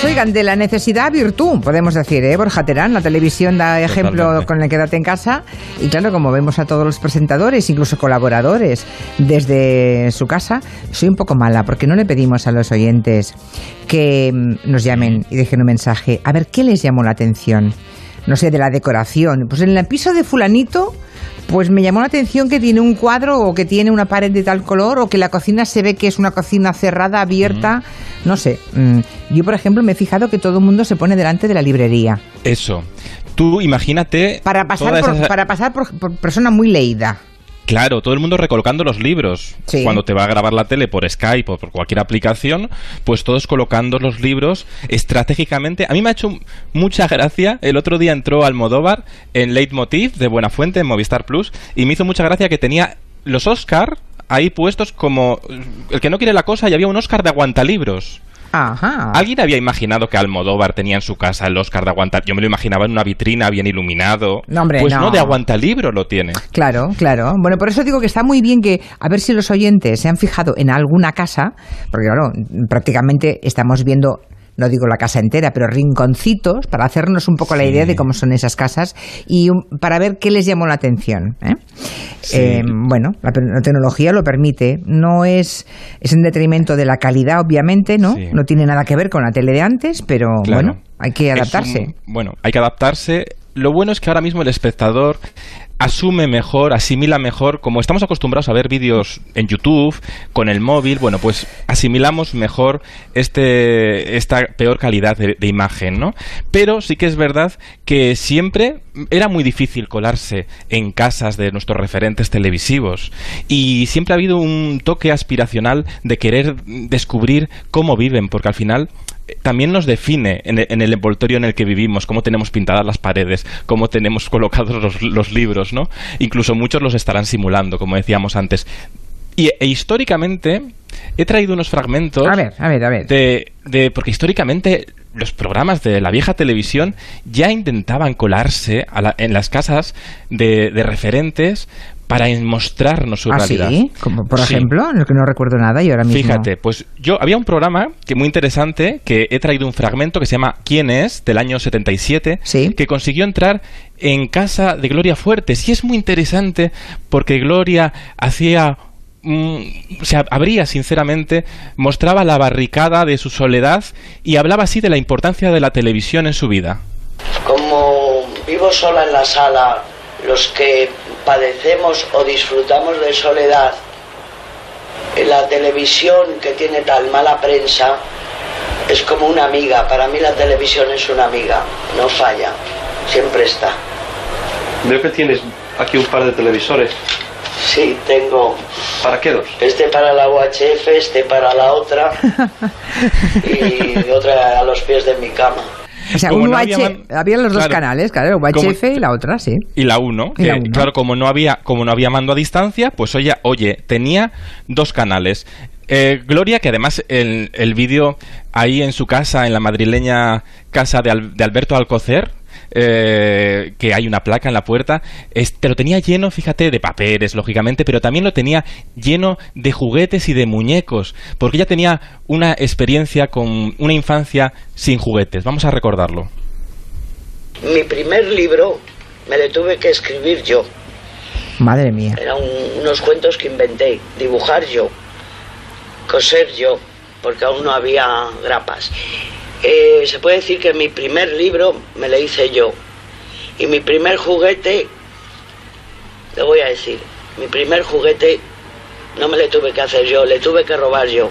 Pues oigan, de la necesidad virtud, podemos decir, ¿eh? Borja Terán, la televisión da ejemplo Totalmente. con el quédate en casa. Y claro, como vemos a todos los presentadores, incluso colaboradores, desde su casa, soy un poco mala porque no le pedimos a los oyentes que mm, nos llamen y dejen un mensaje. A ver, ¿qué les llamó la atención? No sé, de la decoración. Pues en el piso de fulanito... Pues me llamó la atención que tiene un cuadro o que tiene una pared de tal color o que la cocina se ve que es una cocina cerrada, abierta. No sé. mm, Yo, por ejemplo, me he fijado que todo el mundo se pone delante de la librería. Eso. Tú imagínate. Para pasar, por, esas- para pasar por, por persona muy leída. Claro, todo el mundo recolocando los libros. Sí. Cuando te va a grabar la tele por Skype o por cualquier aplicación, pues todos colocando los libros estratégicamente. A mí me ha hecho mucha gracia. El otro día entró Almodóvar en Leitmotiv de Buenafuente en Movistar Plus y me hizo mucha gracia que tenía los Oscar ahí puestos como el que no quiere la cosa y había un Oscar de aguantalibros. Ajá. ¿Alguien había imaginado que Almodóvar tenía en su casa el Oscar de aguantar? Yo me lo imaginaba en una vitrina bien iluminado. No, hombre, pues no. no, de aguantalibro lo tiene. Claro, claro. Bueno, por eso digo que está muy bien que, a ver si los oyentes se han fijado en alguna casa, porque claro, prácticamente estamos viendo, no digo la casa entera, pero rinconcitos, para hacernos un poco la idea de cómo son esas casas y para ver qué les llamó la atención. ¿eh? Sí. Eh, bueno, la, la tecnología lo permite, no es, es en detrimento de la calidad, obviamente, ¿no? Sí. No tiene nada que ver con la tele de antes, pero Claro. bueno, hay que adaptarse. un- bueno, hay que adaptarse. Lo bueno es que ahora mismo el espectador asume mejor, asimila mejor, como estamos acostumbrados a ver vídeos en YouTube, con el móvil, bueno, pues asimilamos mejor este, esta peor calidad de, de imagen, ¿no? Pero sí que es verdad que siempre era muy difícil colarse en casas de nuestros referentes televisivos y siempre ha habido un toque aspiracional de querer descubrir cómo viven, porque al final también nos define en el, en el envoltorio en el que vivimos, cómo tenemos pintadas las paredes, cómo tenemos colocados los, los libros, ¿no? Incluso muchos los estarán simulando, como decíamos antes. Y e históricamente he traído unos fragmentos A ver, a ver, a ver. de, de- porque históricamente los programas de la vieja televisión ya intentaban colarse a la- en las casas de, de referentes para mostrarnos su ¿Ah, realidad. sí? Como por Sí. ejemplo, en el que no recuerdo nada y ahora mismo... Fíjate, pues yo había un programa que muy interesante que he traído un fragmento que se llama ¿Quién es? del año 77 Sí. que consiguió entrar en casa de Gloria Fuertes y es muy interesante porque Gloria hacía mm, se ab- abría sinceramente, mostraba la barricada de su soledad y hablaba así de la importancia de la televisión en su vida. Como vivo sola en la sala, los que padecemos o disfrutamos de soledad, en la televisión que tiene tan mala prensa es como una amiga. Para mí la televisión es una amiga, no falla, siempre está. Veo que tienes aquí un par de televisores. Sí, tengo ¿Para qué dos? este para la UHF, este para la otra y otra a los pies de mi cama. O sea, Como un no había man- había los dos canales, claro, Como- UHF y la otra, sí. Y la 1, Y que la uno. claro, como no había como no había mando a distancia, pues oye, oye tenía dos canales. Eh, Gloria, que además el, el vídeo ahí en su casa, en la madrileña casa de, Al- de Alberto Alcocer, eh, que hay una placa en la puerta, este, lo tenía lleno, fíjate, de papeles, lógicamente, pero también lo tenía lleno de juguetes y de muñecos, porque ella tenía una experiencia con una infancia sin juguetes. Vamos a recordarlo. Mi primer libro me le tuve que escribir yo. Madre mía. Eran unos cuentos que inventé, dibujar yo, coser yo, porque aún no había grapas. Eh, se puede decir que mi primer libro me lo hice yo. Y mi primer juguete, le voy a decir, mi primer juguete no me le tuve que hacer yo, le tuve que robar yo.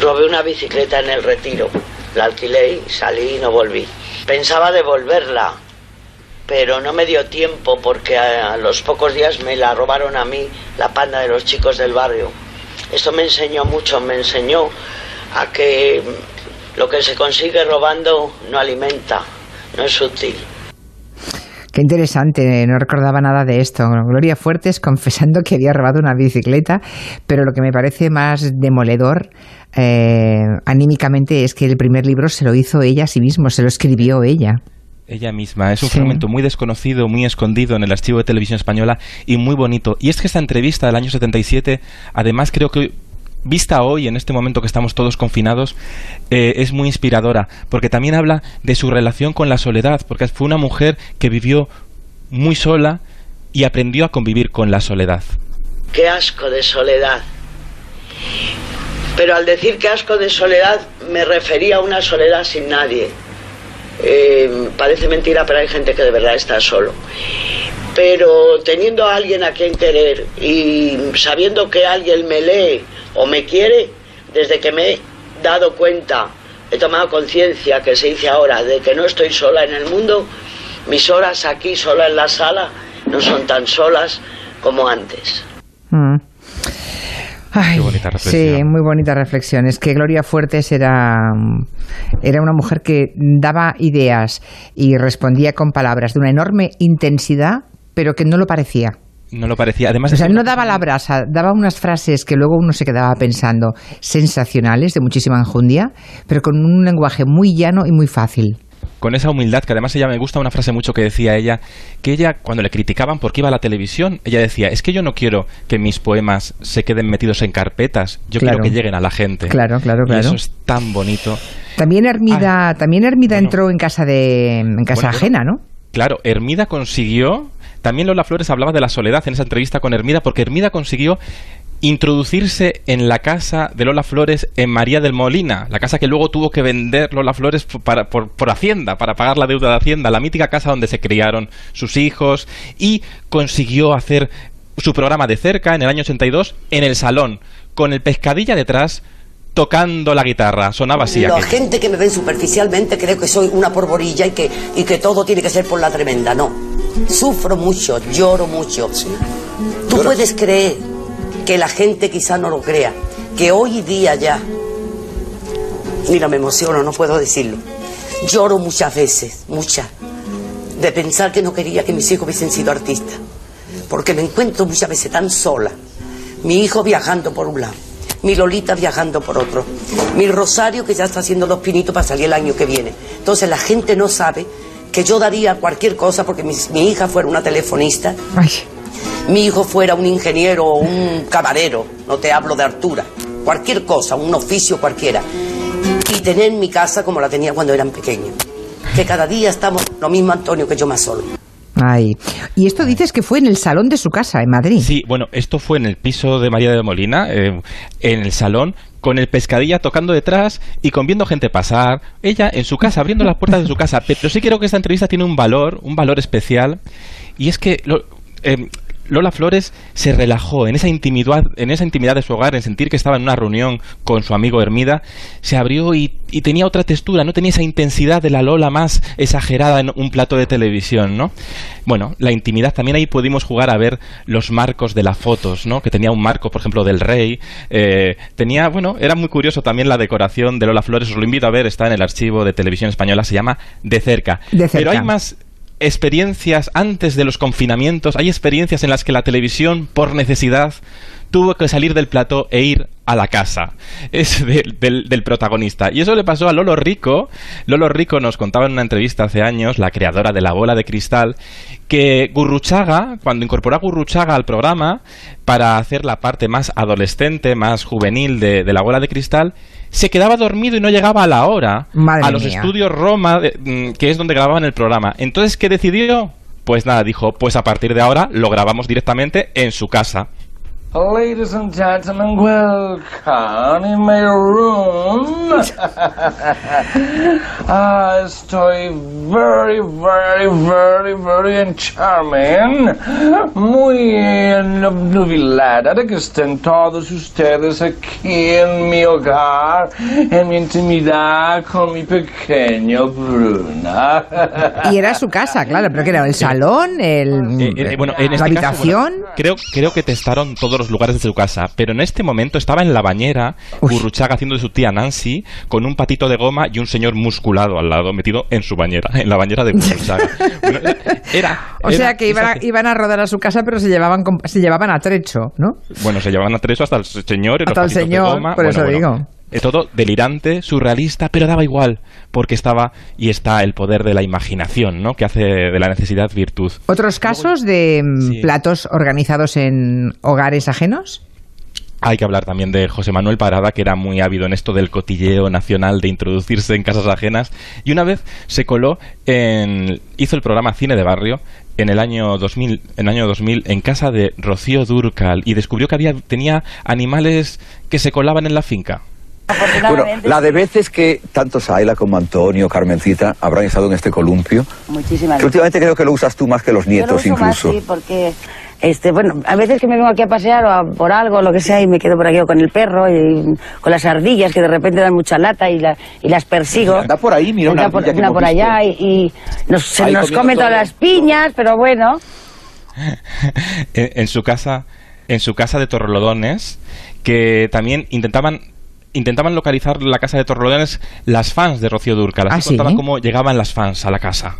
Robé una bicicleta en el retiro, la alquilé salí y no volví. Pensaba devolverla, pero no me dio tiempo porque a, los pocos días me la robaron a mí la panda de los chicos del barrio. Esto me enseñó mucho, me enseñó a que lo que se consigue robando no alimenta, no es útil. Qué interesante, no recordaba nada de esto. Gloria Fuertes confesando que había robado una bicicleta, pero lo que me parece más demoledor eh, anímicamente es que el primer libro se lo hizo ella a sí mismo, se lo escribió ella. Ella misma. Es un Sí. fragmento muy desconocido, muy escondido en el archivo de televisión española y muy bonito. Y es que esta entrevista del año 77, además creo que vista hoy, en este momento que estamos todos confinados, eh, es muy inspiradora, porque también habla de su relación con la soledad, porque fue una mujer que vivió muy sola y aprendió a convivir con la soledad. Qué asco de soledad. Pero al decir que asco de soledad me refería a una soledad sin nadie. Eh, parece mentira, pero hay gente que de verdad está solo. Pero teniendo a alguien a quien querer y sabiendo que alguien me lee o me quiere, desde que me he dado cuenta, he tomado conciencia, que se dice ahora, de que no estoy sola en el mundo, mis horas aquí sola en la sala no son tan solas como antes. Mm. Ay, Qué bonita reflexión. Sí, muy bonita reflexión. Es que Gloria Fuertes era, era una mujer que daba ideas y respondía con palabras de una enorme intensidad, pero que no lo parecía. No lo parecía. Además, O sea, no daba la brasa, daba unas frases que luego uno se quedaba pensando sensacionales, de muchísima enjundia, pero con un lenguaje muy llano y muy fácil. Con esa humildad, que además ella me gusta una frase mucho que decía ella, que ella cuando le criticaban porque iba a la televisión, ella decía, es que yo no quiero que mis poemas se queden metidos en carpetas, yo Claro. quiero que lleguen a la gente. Claro, claro, Y claro. eso es tan bonito. También Hermida, también Hermida Bueno. entró en casa de en casa Bueno, ajena, ¿no? Claro, Hermida consiguió, también Lola Flores hablaba de la soledad en esa entrevista con Hermida, porque Hermida consiguió introducirse en la casa de Lola Flores en María del Molina, la casa que luego tuvo que vender Lola Flores para- por, por Hacienda, para pagar la deuda de Hacienda, la mítica casa donde se criaron sus hijos, y consiguió hacer su programa de cerca en el año 82 en el salón, con el pescadilla detrás tocando la guitarra. Sonaba así. La aquello. gente que me ve superficialmente cree que soy una porborilla y que, y que todo tiene que ser por la tremenda. No. Sufro mucho, lloro mucho. Tú puedes creer que la gente quizá no lo crea, que hoy día ya. Mira, me emociono, no puedo decirlo. Lloro muchas veces, muchas, de pensar que no quería que mis hijos hubiesen sido artistas. Porque me encuentro muchas veces tan sola. Mi hijo viajando por un lado, mi Lolita viajando por otro, mi Rosario que ya está haciendo los pinitos para salir el año que viene. Entonces la gente no sabe que yo daría cualquier cosa porque mi, mi hija fuera una telefonista, Ay, mi hijo fuera un ingeniero o un camarero, no te hablo de Artura, cualquier cosa, un oficio cualquiera. Y tener mi casa como la tenía cuando eran pequeños. Que cada día estamos lo mismo Antonio que yo más solo. ay. Y esto dices que fue en el salón de su casa en Madrid. Sí, bueno, esto fue en el piso de María de Molina, eh, en el salón, con el pescadilla tocando detrás y con viendo gente pasar. Ella en su casa, abriendo las puertas de su casa. Pero sí creo que esta entrevista tiene un valor, un valor especial. Y es que lo- eh, Lola Flores se relajó en esa intimidad, en esa intimidad de su hogar, en sentir que estaba en una reunión con su amigo Hermida, se abrió y, y tenía otra textura, no tenía esa intensidad de la Lola más exagerada en un plato de televisión, ¿no? Bueno, la intimidad también ahí pudimos jugar a ver los marcos de las fotos, ¿no? Que tenía un marco, por ejemplo, del rey, eh, tenía, bueno, era muy curioso también la decoración de Lola Flores, os lo invito a ver, está en el archivo de televisión española, se llama De cerca. De cerca. Pero hay más experiencias antes de los confinamientos, hay experiencias en las que la televisión, por necesidad, tuvo que salir del plató e ir a la casa es de- del, del protagonista. Y eso le pasó a Lolo Rico. Lolo Rico nos contaba en una entrevista hace años, la creadora de la bola de cristal, que Gurruchaga, cuando incorporó a Gurruchaga al programa para hacer la parte más adolescente, más juvenil de, de la bola de cristal, se quedaba dormido y no llegaba a la hora Madre a los mía. estudios Roma, de- mm, que es donde grababan el programa. Entonces, ¿qué decidió? Pues nada, dijo, pues a partir de ahora lo grabamos directamente en su casa. Ladies and gentlemen, welcome in my room. ah, estoy very, very, very, very charming. Muy nubilada de que estén todos ustedes aquí en mi hogar, en mi intimidad con mi pequeño Bruna. Y era su casa, claro, pero que era el salón, el, Eh, eh, bueno, en la este caso, habitación. bueno, creo, creo que testaron todos lugares de su casa, pero en este momento estaba en la bañera, Uy. Gurruchaga haciendo de su tía Nancy, con un patito de goma y un señor musculado al lado, metido en su bañera, en la bañera de Gurruchaga. Bueno, era, o era sea que iban a, iban a rodar a su casa, pero se llevaban se llevaban a trecho, ¿no? Bueno, se llevaban a tres hasta el señor y los Hasta el de señor, goma. por Bueno, eso bueno, digo. Todo delirante, surrealista, pero daba igual, porque estaba y está el poder de la imaginación, ¿no? Que hace de la necesidad virtud. ¿Otros casos de mm, Sí. platos organizados en hogares ajenos? Hay que hablar también de José Manuel Parada, que era muy ávido en esto del cotilleo nacional, de introducirse en casas ajenas. Y una vez se coló en. hizo el programa Cine de Barrio en el año 2000, en el año 2000 en casa de Rocío Durcal y descubrió que había, tenía animales que se colaban en la finca. Bueno, la de veces que tanto Saila como Antonio, Carmencita habrán estado en este columpio, Muchísimas que últimamente creo que lo usas tú más que los Yo lo nietos uso más, incluso. sí, porque, este, bueno, a veces que me vengo aquí a pasear o a- por algo, lo que sea, y me quedo por aquí o con el perro y con las ardillas que de repente dan mucha lata y, la- y las persigo. Anda por ahí, mira una por, una hemos por allá visto. y, y nos, se Ahí nos comen todas todo. las piñas, pero bueno. en, en su casa en su casa de Torrelodones que también intentaban intentaban localizar la casa de Torrelodones las fans de Rocío Durcal así ¿Ah, sí? contaban cómo llegaban las fans a la casa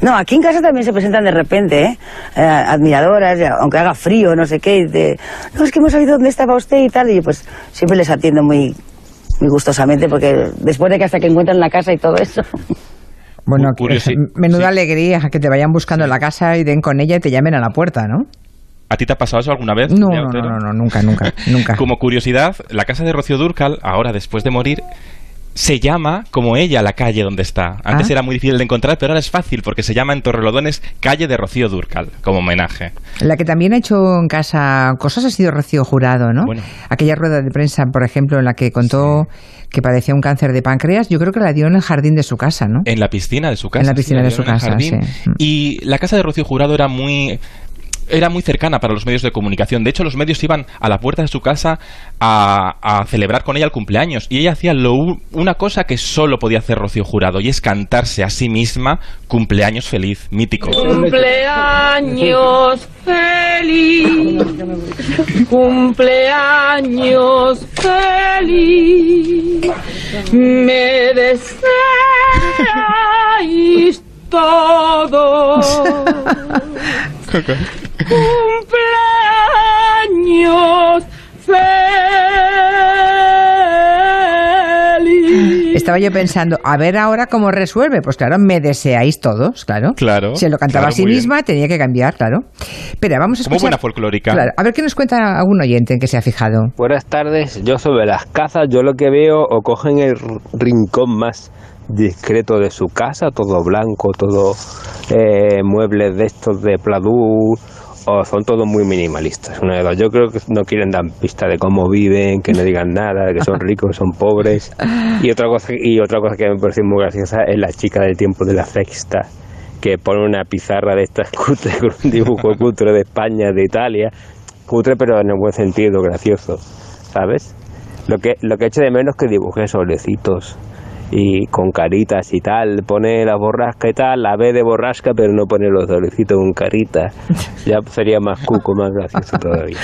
No, aquí en casa también se presentan de repente, ¿eh? Eh, admiradoras, aunque haga frío, no sé qué, y de, no, es que hemos sabido dónde estaba usted y tal, y yo, pues siempre les atiendo muy, muy gustosamente, porque después de que hasta que encuentran la casa y todo eso. Bueno, menuda sí. alegría que te vayan buscando la casa y den con ella y te llamen a la puerta, ¿no? ¿A ti te ha pasado eso alguna vez? No, no, no, no, nunca, nunca, nunca. Como curiosidad, la casa de Rocío Durcal, ahora después de morir, se llama como ella la calle donde está. Antes Ah. era muy difícil de encontrar, pero ahora es fácil porque se llama en Torrelodones calle de Rocío Durcal, como homenaje. La que también ha hecho en casa cosas ha sido Rocío Jurado, ¿no? Bueno. Aquella rueda de prensa, por ejemplo, en la que contó que padecía un cáncer de páncreas, yo creo que la dio en el jardín de su casa, ¿no? En la piscina de su casa. En la piscina sí, de su casa, sí. Y la casa de Rocío Jurado era muy era muy cercana para los medios de comunicación. De hecho, los medios iban a la puerta de su casa a, a celebrar con ella el cumpleaños. Y ella hacía lo, una cosa que solo podía hacer Rocío Jurado, y es cantarse a sí misma cumpleaños feliz, mítico. Cumpleaños feliz, cumpleaños feliz, me deseáis todos. Cumpleaños feliz. Estaba yo pensando, a ver ahora cómo resuelve. Pues claro, me deseáis todos, claro. Claro, Se lo cantaba claro, a sí bien. misma, tenía que cambiar, claro. Espera, vamos a Como escuchar. buena folclórica. Claro, a ver qué nos cuenta algún oyente en que se ha fijado. Buenas tardes, yo sobre las cazas, yo lo que veo o cogen el rincón más discreto de su casa, todo blanco, todo eh, muebles de estos de pladur, o son todos muy minimalistas. Una de dos. Yo creo que no quieren dar pista de cómo viven, que no digan nada, de que son ricos, son pobres. Y otra cosa, y otra cosa que me parece muy graciosa es la chica del tiempo de la sexta que pone una pizarra de estas cutre con un dibujo cutre de España, de Italia, cutre pero en el buen sentido, gracioso, ¿sabes? Lo que, lo que echo de menos es que dibuje sobrecitos y con caritas y tal, pone la borrasca y tal, la B de borrasca, pero no pone los sobrecitos con caritas. Ya sería más cuco, más gracioso todavía.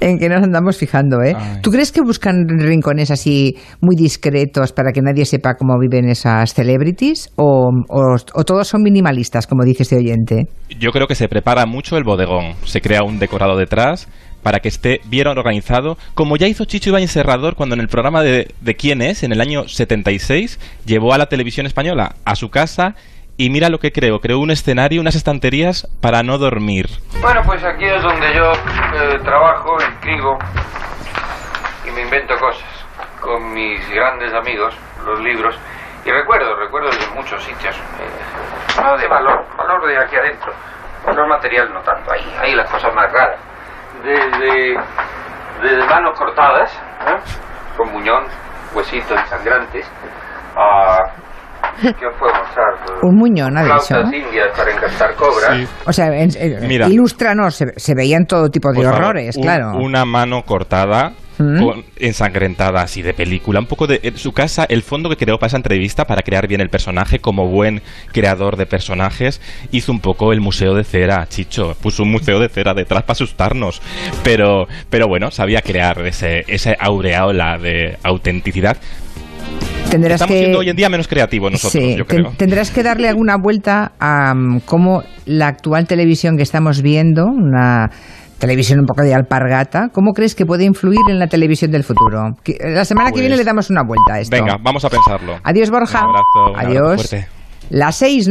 En que nos andamos fijando, ¿eh? Ay. ¿Tú crees que buscan rincones así muy discretos para que nadie sepa cómo viven esas celebrities? ¿O, o- o todos son minimalistas, como dice este oyente? Yo creo que se prepara mucho el bodegón. Se crea un decorado detrás para que esté bien organizado, como ya hizo Chicho Ibáñez Serrador cuando en el programa de, de ¿Quién es?, en el año 76, llevó a la televisión española a su casa y mira lo que creó. Creó un escenario, unas estanterías para no dormir. Bueno, pues aquí es donde yo eh, trabajo, escribo y me invento cosas con mis grandes amigos, los libros. Y recuerdo, recuerdo de muchos sitios. eh, de valor, valor de aquí adentro. Valor material no tanto, ahí, ahí las cosas más raras. Desde, desde manos cortadas, ¿eh? con muñón, huesitos sangrantes, a... ¿Qué os puedo mostrar? Un muñón, ha dicho. Indias para encantar cobras. O sea, en- en- Mira. ilústranos, se, se veían todo tipo de horrores, un- claro. Una mano cortada. ¿Mm? con- ensangrentada así de película, un poco de en su casa, el fondo que creó para esa entrevista para crear bien el personaje como buen creador de personajes, hizo un poco el museo de cera, Chicho, puso un museo de cera detrás para asustarnos, pero, pero bueno, sabía crear ese, ese aureola de autenticidad. Tendrás Estamos que... siendo hoy en día menos creativos nosotros, Sí, yo creo. tendrás que darle alguna vuelta a mm, cómo la actual televisión que estamos viendo, una televisión un poco de alpargata, ¿cómo crees que puede influir en la televisión del futuro? Que- La semana que Pues- viene le damos una vuelta a esto. Venga, vamos a pensarlo. Adiós, Borja. Un abrazo, un abrazo Adiós. fuerte. Las seis